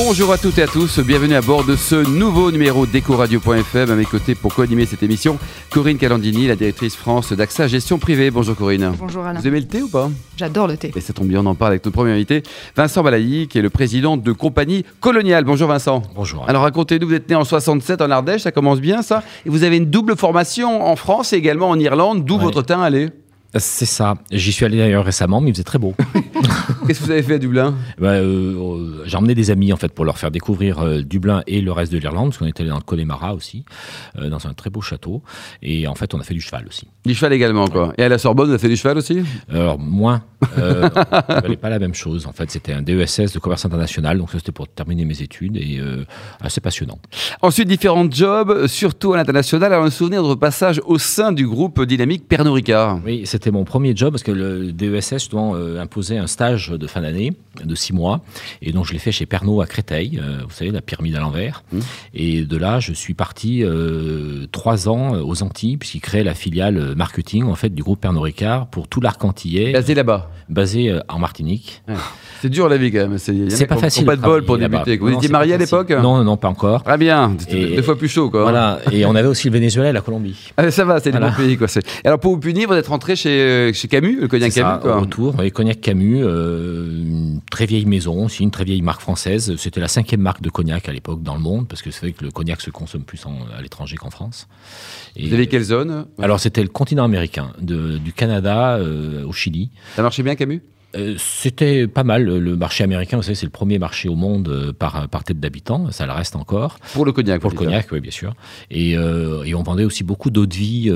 Bonjour à toutes et à tous, bienvenue à bord de ce nouveau numéro d'EcoRadio.fm. À mes côtés pour co-animer cette émission, Corinne Calandini, la directrice France d'AXA Gestion Privée. Bonjour Corinne. Bonjour Alain. Vous aimez le thé ou pas? J'adore le thé. Et ça tombe bien, on en parle avec notre premier invité, Vincent Balailly, qui est le président de compagnie coloniale. Bonjour Vincent. Bonjour. Alors racontez-nous, vous êtes né en 67 en Ardèche, ça commence bien ça. Et vous avez une double formation en France et également en Irlande, d'où Ouais. votre teint allé. C'est ça. J'y suis allé d'ailleurs récemment, mais il faisait très beau. Qu'est-ce que vous avez fait à Dublin Bah, euh, euh, J'ai emmené des amis en fait pour leur faire découvrir euh, Dublin et le reste de l'Irlande, parce qu'on était allé dans le Connemara aussi, euh, dans un très beau château. Et en fait, on a fait du cheval aussi. Du cheval également, quoi. Et à la Sorbonne, vous avez fait du cheval aussi Alors moins, euh, valait pas la même chose. En fait, c'était un DESS de commerce international, donc ça c'était pour terminer mes études et assez passionnant. Ensuite, différents jobs, surtout à l'international. Alors, un souvenir de passage au sein du groupe dynamique Pernod Ricard. Oui, c'était mon premier job parce que le DESS justement, imposait un stage de fin d'année de six mois. Et donc je l'ai fait chez Pernod à Créteil, euh, vous savez, la pyramide à l'envers. Mmh. Et de là, je suis parti euh, trois ans euh, aux Antilles, puisqu'il créait la filiale marketing en fait, du groupe Pernod Ricard pour tout l'arc antillais, Basé là-bas. basé en Martinique. C'est dur la vie quand même. C'est pas facile. pas de bol pour débuter. Vous étiez marié à l'époque Non, non, pas encore. Très bien. C'était Et- deux fois plus chaud, quoi. Voilà, et on avait aussi le Venezuela et la Colombie. Ah, ça va, c'est des Voilà. bons pays, quoi. Alors, pour vous punir, vous êtes rentré chez, chez Camus, le cognac C'est ça, Camus, quoi. au retour, oui, Cognac Camus, euh, une très vieille maison, aussi une très vieille marque française. C'était la cinquième marque de cognac à l'époque dans le monde, parce que c'est vrai que le cognac se consomme plus en- à l'étranger qu'en France. Et- Vous avez quelle zone? alors c'était le continent américain, de- du Canada euh, au Chili. Ça marchait bien, Camus? Euh, c'était pas mal. Le marché américain, vous savez, c'est le premier marché au monde euh, par, par tête d'habitant. Ça le reste encore. Pour le cognac. Pour le cognac, oui, bien sûr. Et, euh, et on vendait aussi beaucoup d'eau de vie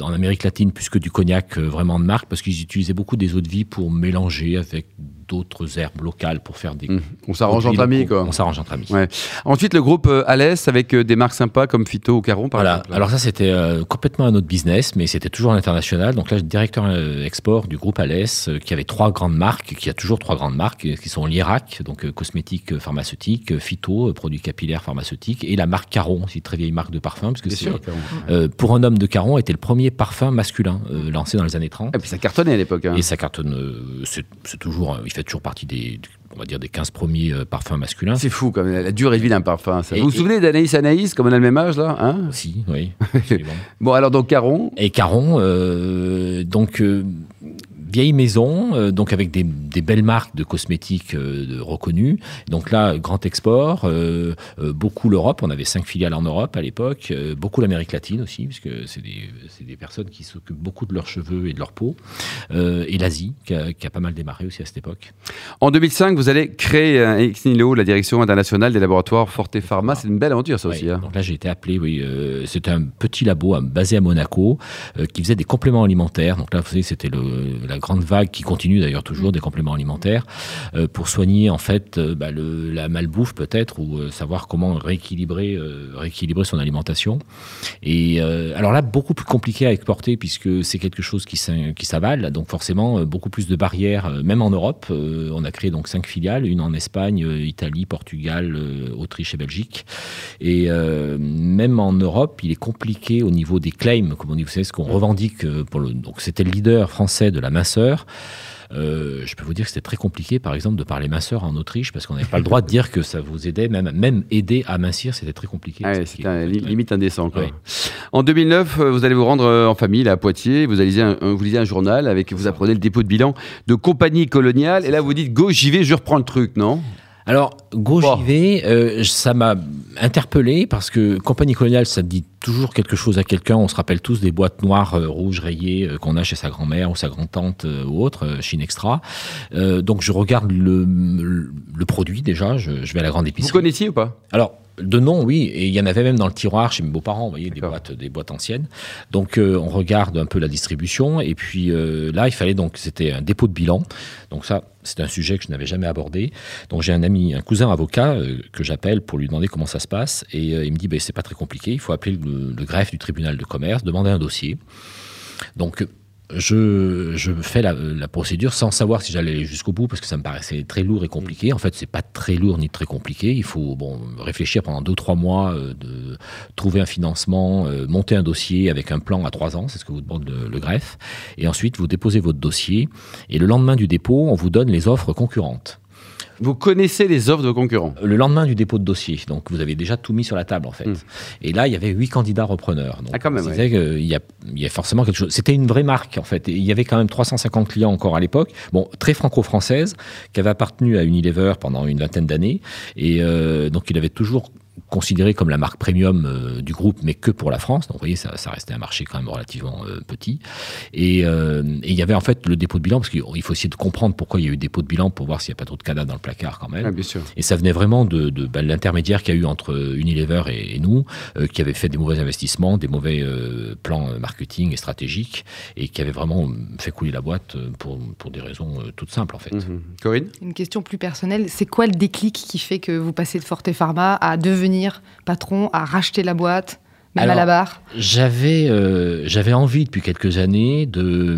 en Amérique latine, plus que du cognac vraiment de marque, parce qu'ils utilisaient beaucoup des eaux de vie pour mélanger avec d'autres herbes locales pour faire des. Hum, On s'arrange entre amis, quoi. On s'arrange entre amis. Ouais. Ensuite, le groupe euh, Alès avec euh, des marques sympas comme Fito ou Caron, par Voilà. exemple. Alors ça, c'était euh, complètement un autre business, mais c'était toujours à l'international. Donc là, je suis directeur euh, export du groupe Alès, euh, qui avait trois grandes marques, qui a toujours trois grandes marques, euh, qui sont l'Irak, donc euh, cosmétiques euh, pharmaceutiques, euh, Phyto, euh, produits capillaires pharmaceutiques, et la marque Caron, aussi très vieille marque de parfum, parce que c'est euh, pour un homme de Caron était le premier parfum masculin euh, lancé dans les années 30. Et puis ça cartonnait à l'époque. hein. Et ça cartonne, euh, c'est c'est toujours, euh, il fait toujours partie des, on va dire, des 15 premiers euh, parfums masculins. C'est fou, quand même, la durée de vie d'un parfum. ça. Et- vous vous et- souvenez d'Anaïs Anaïs, comme on a le même âge, là hein? Aussi, oui. Bon, alors donc Caron, Et Caron, euh, donc euh, vieille maison, euh, donc avec des, des belles marques de cosmétiques euh, reconnues. Donc là, grand export, euh, beaucoup l'Europe. On avait cinq filiales en Europe à l'époque, beaucoup l'Amérique latine aussi, puisque c'est des, des personnes qui s'occupent beaucoup de leurs cheveux et de leur peau, et l'Asie qui a, qui a pas mal démarré aussi à cette époque. en 2005, vous allez créer euh, ex nihilo la direction internationale des laboratoires Forte Pharma. C'est une belle aventure, ça aussi. Hein. Donc là, j'ai été appelé, oui. c'était un petit labo basé à Monaco qui faisait des compléments alimentaires. Donc là, vous savez, c'était la grande vague qui continue d'ailleurs toujours des compléments alimentaires euh, pour soigner en fait euh, bah, le- la malbouffe peut-être ou euh, savoir comment rééquilibrer, rééquilibrer son alimentation. Et alors là, beaucoup plus compliqué à exporter puisque c'est quelque chose qui, s'avale. Donc forcément, beaucoup plus de barrières, même en Europe. On a créé donc cinq filiales, une en Espagne, Italie, Portugal, Autriche et Belgique. Et même en Europe, il est compliqué au niveau des claims, comme on dit, vous savez, ce qu'on revendique pour le. Donc c'était le leader français de la Euh, je peux vous dire que c'était très compliqué, par exemple, de parler minceur en Autriche, parce qu'on n'avait pas le droit de dire que ça vous aidait, même, même aider à mincir, c'était très compliqué. Ah ouais, un- li- limite indécent. Quoi. Ouais. En 2009, euh, vous allez vous rendre euh, en famille là, à Poitiers. Vous, lisez un, un- vous lisez un journal avec vous apprenez le dépôt de bilan de compagnie coloniale. Et là, vous dites go, j'y vais, je reprends le truc, non? Alors, Go j'y vais, euh, ça m'a interpellé parce que compagnie coloniale, ça dit toujours quelque chose à quelqu'un. On se rappelle tous des boîtes noires, euh, rouges, rayées euh, qu'on a chez sa grand-mère ou sa grand-tante euh, ou autre, Chine Extra. Euh, donc, je regarde le, le, le produit déjà. Je, je vais à la grande Vous épicerie. connaissiez ou pas? Alors, de nom, oui, et il y en avait même dans le tiroir chez mes beaux-parents, vous voyez, des boîtes, des boîtes anciennes. Donc, euh, on regarde un peu la distribution, et puis euh, là, il fallait donc, c'était un dépôt de bilan. Donc ça, c'est un sujet que je n'avais jamais abordé. Donc j'ai un ami, un cousin avocat euh, que j'appelle pour lui demander comment ça se passe, et il me dit, ben, c'est pas très compliqué, il faut appeler le, le greffe du tribunal de commerce, demander un dossier. Donc je, je fais la, la procédure sans savoir si j'allais jusqu'au bout parce que ça me paraissait très lourd et compliqué. En fait, c'est pas très lourd ni très compliqué. Il faut bon réfléchir pendant deux trois mois, euh, de trouver un financement, euh, monter un dossier avec un plan à trois ans, c'est ce que vous demande le, le greffe, et ensuite vous déposez votre dossier et le lendemain du dépôt, on vous donne les offres concurrentes. Vous connaissez les offres de vos concurrents? Le lendemain du dépôt de dossier, donc vous avez déjà tout mis sur la table en fait. Hmm. Et là, il y avait huit candidats repreneurs. Donc, Ah, quand même, ouais. qu'il y, a, il y a forcément quelque chose. C'était une vraie marque en fait. Et il y avait quand même 350 clients encore à l'époque. Bon, très franco-française, qui avait appartenu à Unilever pendant une vingtaine d'années. Et euh, donc, il avait toujours considéré comme la marque premium euh, du groupe, mais que pour la France. Donc, vous voyez, ça, ça restait un marché quand même relativement euh, petit. Et, euh, et il y avait en fait le dépôt de bilan, parce qu'il faut essayer de comprendre pourquoi il y a eu dépôt de bilan pour voir s'il n'y a pas trop de cadavres dans le placard quand même. Ah, Bien sûr. Et ça venait vraiment de, de bah, l'intermédiaire qu'il y a eu entre Unilever et, et nous, euh, qui avait fait des mauvais investissements, des mauvais euh, plans marketing et stratégiques, et qui avait vraiment euh, fait couler la boîte pour, pour des raisons euh, toutes simples en fait. Mhm. Corinne? Une question plus personnelle, c'est quoi le déclic qui fait que vous passez de Forte Pharma à devenir patron, à racheter la boîte, même Alors, à la barre J'avais euh, j'avais envie depuis quelques années de,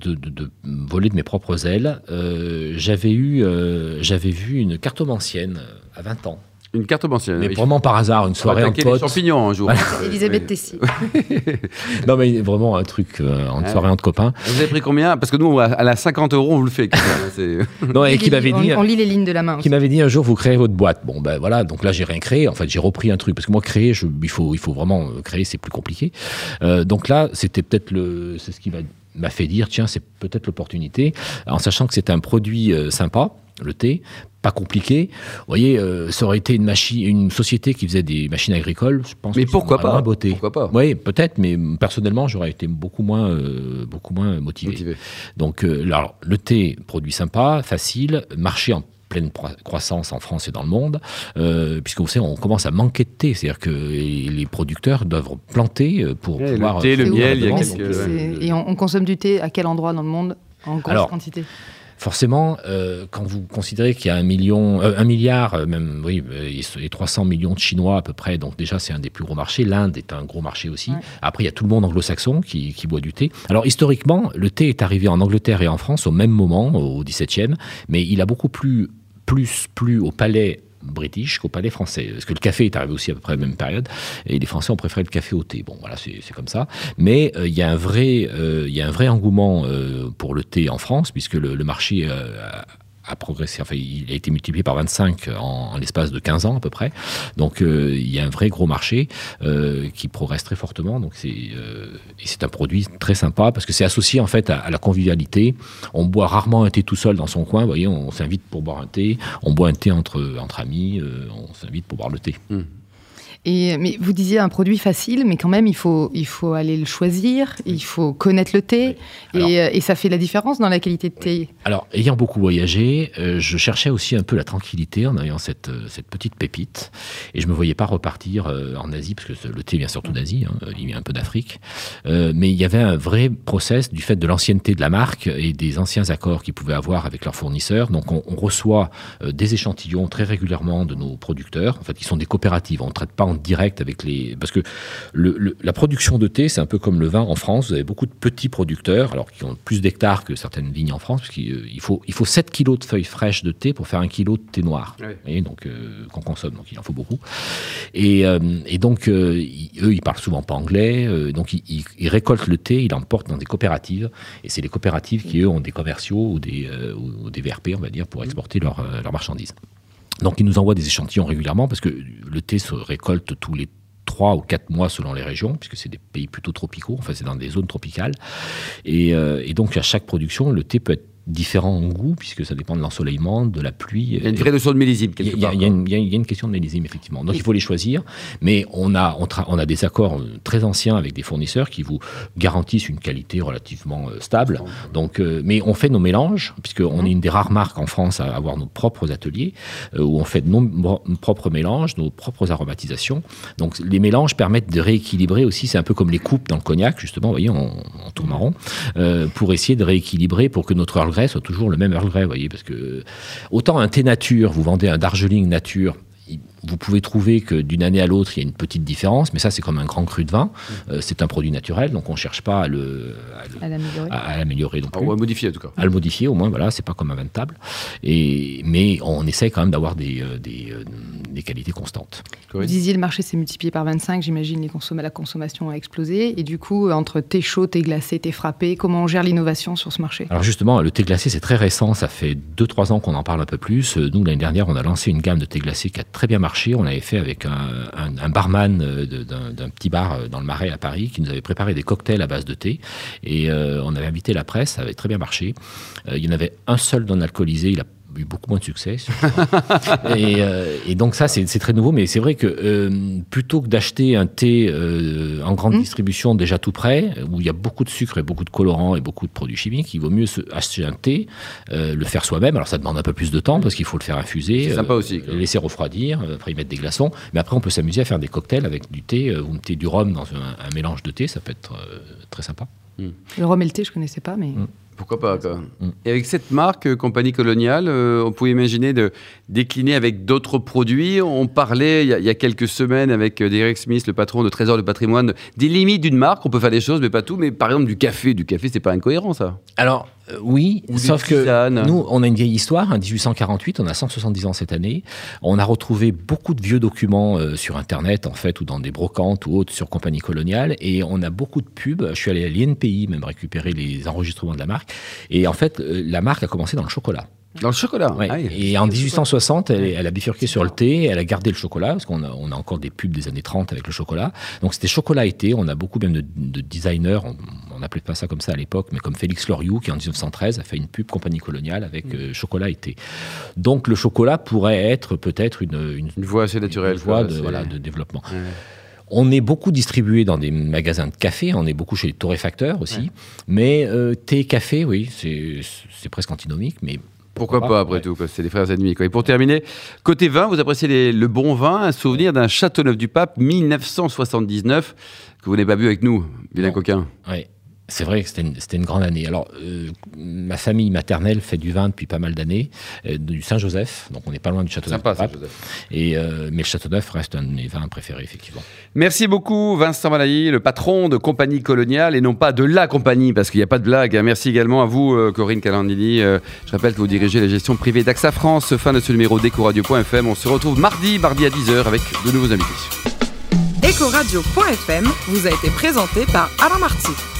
de, de- de voler de mes propres ailes. Euh, j'avais eu euh, j'avais vu une cartomancienne à 20 ans, Une carte bancaire. mais vraiment par hasard, une soirée en pote. champignons un jour. Elisabeth. Tessy. Non mais vraiment un truc, euh, en Ah. soirée entre copains. Vous avez pris combien Parce que nous, à la 50 euros, on vous le fait. quand même, hein, Non, et qui m'avait on, dit, on lit les lignes de la main. qui m'avait dit un jour vous créez votre boîte. Bon ben voilà, donc là j'ai rien créé. En fait j'ai repris un truc parce que moi créer, je, il faut il faut vraiment euh, créer, c'est plus compliqué. Euh, donc là c'était peut-être le, c'est ce qui m'a m'a fait dire tiens c'est peut-être l'opportunité, en sachant que c'est un produit euh, sympa, le thé, pas compliqué. Vous voyez, euh, ça aurait été une machine, une société qui faisait des machines agricoles. Je pense. Mais que pourquoi pas botté. Pourquoi pas Oui, peut-être, mais personnellement, j'aurais été beaucoup moins, euh, beaucoup moins motivé. Motivé. Donc, euh, alors, le thé, produit sympa, facile, marché en pleine croissance en France et dans le monde, euh, puisque vous savez, on commence à manquer de thé, c'est-à-dire que les producteurs doivent planter pour Ouais, le pouvoir... thé, le miel, il y a quelques- Et on, on consomme du thé à quel endroit dans le monde En grosse Alors, quantité? Forcément, euh, quand vous considérez qu'il y a un million, euh, un milliard, euh, même oui, et 300 millions de Chinois à peu près, donc déjà c'est un des plus gros marchés. L'Inde est un gros marché aussi. Ouais. Après, il y a tout le monde anglo-saxon qui, qui boit du thé. Alors historiquement, le thé est arrivé en Angleterre et en France au même moment, au 17e, mais il a beaucoup plus plus plu au palais british qu'au palais français. Parce que le café est arrivé aussi à peu près à la même période, et les Français ont préféré le café au thé. Bon, voilà, c'est comme ça. Mais euh, il y a un vrai, euh, y a un vrai engouement euh, pour le thé en France, puisque le, le marché a, progressé. Enfin, il a été multiplié par 25 en, l'espace de 15 ans à peu près. Donc, euh, il y a un vrai gros marché euh, qui progresse très fortement. Donc, c'est euh, et c'est un produit très sympa parce que c'est associé en fait à, la convivialité. On boit rarement un thé tout seul dans son coin. Vous voyez, on s'invite pour boire un thé. On boit un thé entre entre amis. on s'invite pour boire le thé. Et, mais vous disiez un produit facile, mais quand même, il faut, il faut aller le choisir, il faut connaître le thé, Alors- et, euh, et ça fait la différence dans la qualité de thé. Alors, ayant beaucoup voyagé, euh, je cherchais aussi un peu la tranquillité en ayant cette, euh, cette petite pépite. Et je me voyais pas repartir euh, en Asie, parce que le thé vient surtout d'Asie, hein, il vient un peu d'Afrique. Euh, mais il y avait un vrai process du fait de l'ancienneté de la marque et des anciens accords qu'ils pouvaient avoir avec leurs fournisseurs. Donc, on, on reçoit des échantillons très régulièrement de nos producteurs. En fait, ils sont des coopératives. On ne traite pas en direct avec les... Parce que le- le- la production de thé, c'est un peu comme le vin en France. Vous avez beaucoup de petits producteurs, alors qui ont plus d'hectares que certaines vignes en France, parce qu'il euh, faut, il faut 7 kilos de feuilles fraîches de thé pour faire un kilo de thé noir. Vous voyez, donc, euh, qu'on consomme, donc il en faut beaucoup. Et, euh, et donc, euh, ils- eux, ils parlent souvent pas anglais, donc ils, récoltent le thé, ils l'emportent dans des coopératives, et c'est les coopératives qui, eux, ont des commerciaux ou des, ou- des VRP, on va dire, pour exporter leurs leurs marchandises. Donc, ils nous envoient des échantillons régulièrement, parce que le thé se récolte tous les trois ou quatre mois selon les régions, puisque c'est des pays plutôt tropicaux, enfin c'est dans des zones tropicales. Et, euh, et donc à chaque production, le thé peut être différent en goût, puisque ça dépend de l'ensoleillement, de la pluie. Il y a une vraie notion de millésime, quelque part. il y y y a une question de millésime, effectivement. Donc il faut les choisir, mais on a, on, a des accords euh, très anciens avec des fournisseurs qui vous garantissent une qualité relativement euh, stable. Donc, euh, mais on fait nos mélanges, puisqu'on est une des rares marques en France à avoir nos propres ateliers, euh, où on fait nos, nos propres mélanges, nos propres aromatisations. Donc les mélanges permettent de rééquilibrer aussi, c'est un peu comme les coupes dans le cognac, justement, vous voyez, tourne en rond, euh, pour essayer de rééquilibrer pour que notre Earl Soit toujours le même Earl Grey, vous voyez, parce que autant un thé nature, vous vendez un Darjeeling nature, vous pouvez trouver que d'une année à l'autre, il y a une petite différence, mais ça, c'est comme un grand cru de vin. Euh, c'est un produit naturel, donc on ne cherche pas à le, à l'améliorer. À, l'améliorer non plus. Ou à modifier en tout cas. À le modifier au moins, voilà, c'est pas comme un vin de table. Et, mais on essaie quand même d'avoir des, euh, des, euh, des, qualités constantes. Vous disiez le marché s'est multiplié par 25, j'imagine les la consommation a explosé. Et du coup, entre thé chaud, thé glacé, thé frappé, comment on gère l'innovation sur ce marché? Alors justement, le thé glacé, c'est très récent, ça fait 2-3 ans qu'on en parle un peu plus. Nous, l'année dernière, on a lancé une gamme de thé glacé qui a très bien marché. On avait fait avec un, barman d'un petit bar dans le Marais à Paris qui nous avait préparé des cocktails à base de thé. Et euh, on avait invité la presse, ça avait très bien marché. Euh, il y en avait un seul non alcoolisé, il a eu beaucoup moins de succès. Euh, et, donc ça, c'est très nouveau, mais c'est vrai que euh, plutôt que d'acheter un thé euh, en grande mmh. distribution déjà tout prêt, où il y a beaucoup de sucre et beaucoup de colorants et beaucoup de produits chimiques, il vaut mieux acheter un thé, le faire soi-même. Alors ça demande un peu plus de temps parce qu'il faut le faire infuser, sympa aussi, le laisser refroidir, après y mettre des glaçons. Mais après, on peut s'amuser à faire des cocktails avec du thé ou du rhum dans un, mélange de thé, ça peut être très sympa. Mmh. Le rhum et le thé, je connaissais pas, mais... Mmh. Pourquoi pas mm. Et avec cette marque, euh, Compagnie Coloniale, euh, on pouvait imaginer de décliner avec d'autres produits. On parlait il y, a, quelques semaines avec euh, Derek Smith, le patron de Trésor de patrimoine, des limites d'une marque. On peut faire des choses, mais pas tout. Mais par exemple, du café. Du café, c'est pas incohérent, ça Alors, euh, oui, sauf que nous, on a une vieille histoire. En 1848, on a 170 ans cette année. On a retrouvé beaucoup de vieux documents euh, sur Internet, en fait, ou dans des brocantes ou autres sur Compagnie Coloniale. Et on a beaucoup de pubs. Je suis allé à l'INPI même récupérer les enregistrements de la marque. Et en fait, euh, la marque a commencé dans le chocolat. Dans le chocolat ah Et en 1860, elle, a bifurqué sur le thé, elle a gardé le chocolat, parce qu'on a, on a encore des pubs des années 30 avec le chocolat. Donc c'était chocolat et thé. On a beaucoup même de, designers, on n'appelait pas ça comme ça à l'époque, mais comme Félix Loriou, qui en 1913 a fait une pub compagnie coloniale avec mm. euh, chocolat et thé. Donc le chocolat pourrait être peut-être une, une, voie assez naturelle. Une voie de, voilà, de développement. On est beaucoup distribué dans des magasins de café, on est beaucoup chez les torréfacteurs aussi. Mais euh, thé, café, oui, c'est presque antinomique, mais pourquoi pas, après tout, c'est des frères ennemis. Quoi. Et pour terminer, côté vin, vous appréciez le bon vin, un souvenir d'un Châteauneuf du Pape 1979 que vous n'avez pas bu avec nous, vilain coquin. Oui. C'est vrai que c'était une, grande année. Alors, euh, ma famille maternelle fait du vin depuis pas mal d'années, euh, du Saint-Joseph, donc on n'est pas loin du Châteauneuf. Sympa, Saint-Joseph. Et, euh, mais le Châteauneuf reste un de mes vins préférés, effectivement. Merci beaucoup, Vincent Malailly, le patron de Compagnie Coloniale, et non pas de la compagnie, parce qu'il n'y a pas de blague. Hein. Merci également à vous, Corinne Calandini. je rappelle que vous dirigez la gestion privée d'AXA France. Fin de ce numéro d'Ecoradio.fm. On se retrouve mardi, mardi à 10h, avec de nouveaux invités. Ecoradio.fm vous a été présenté par Alain Marty.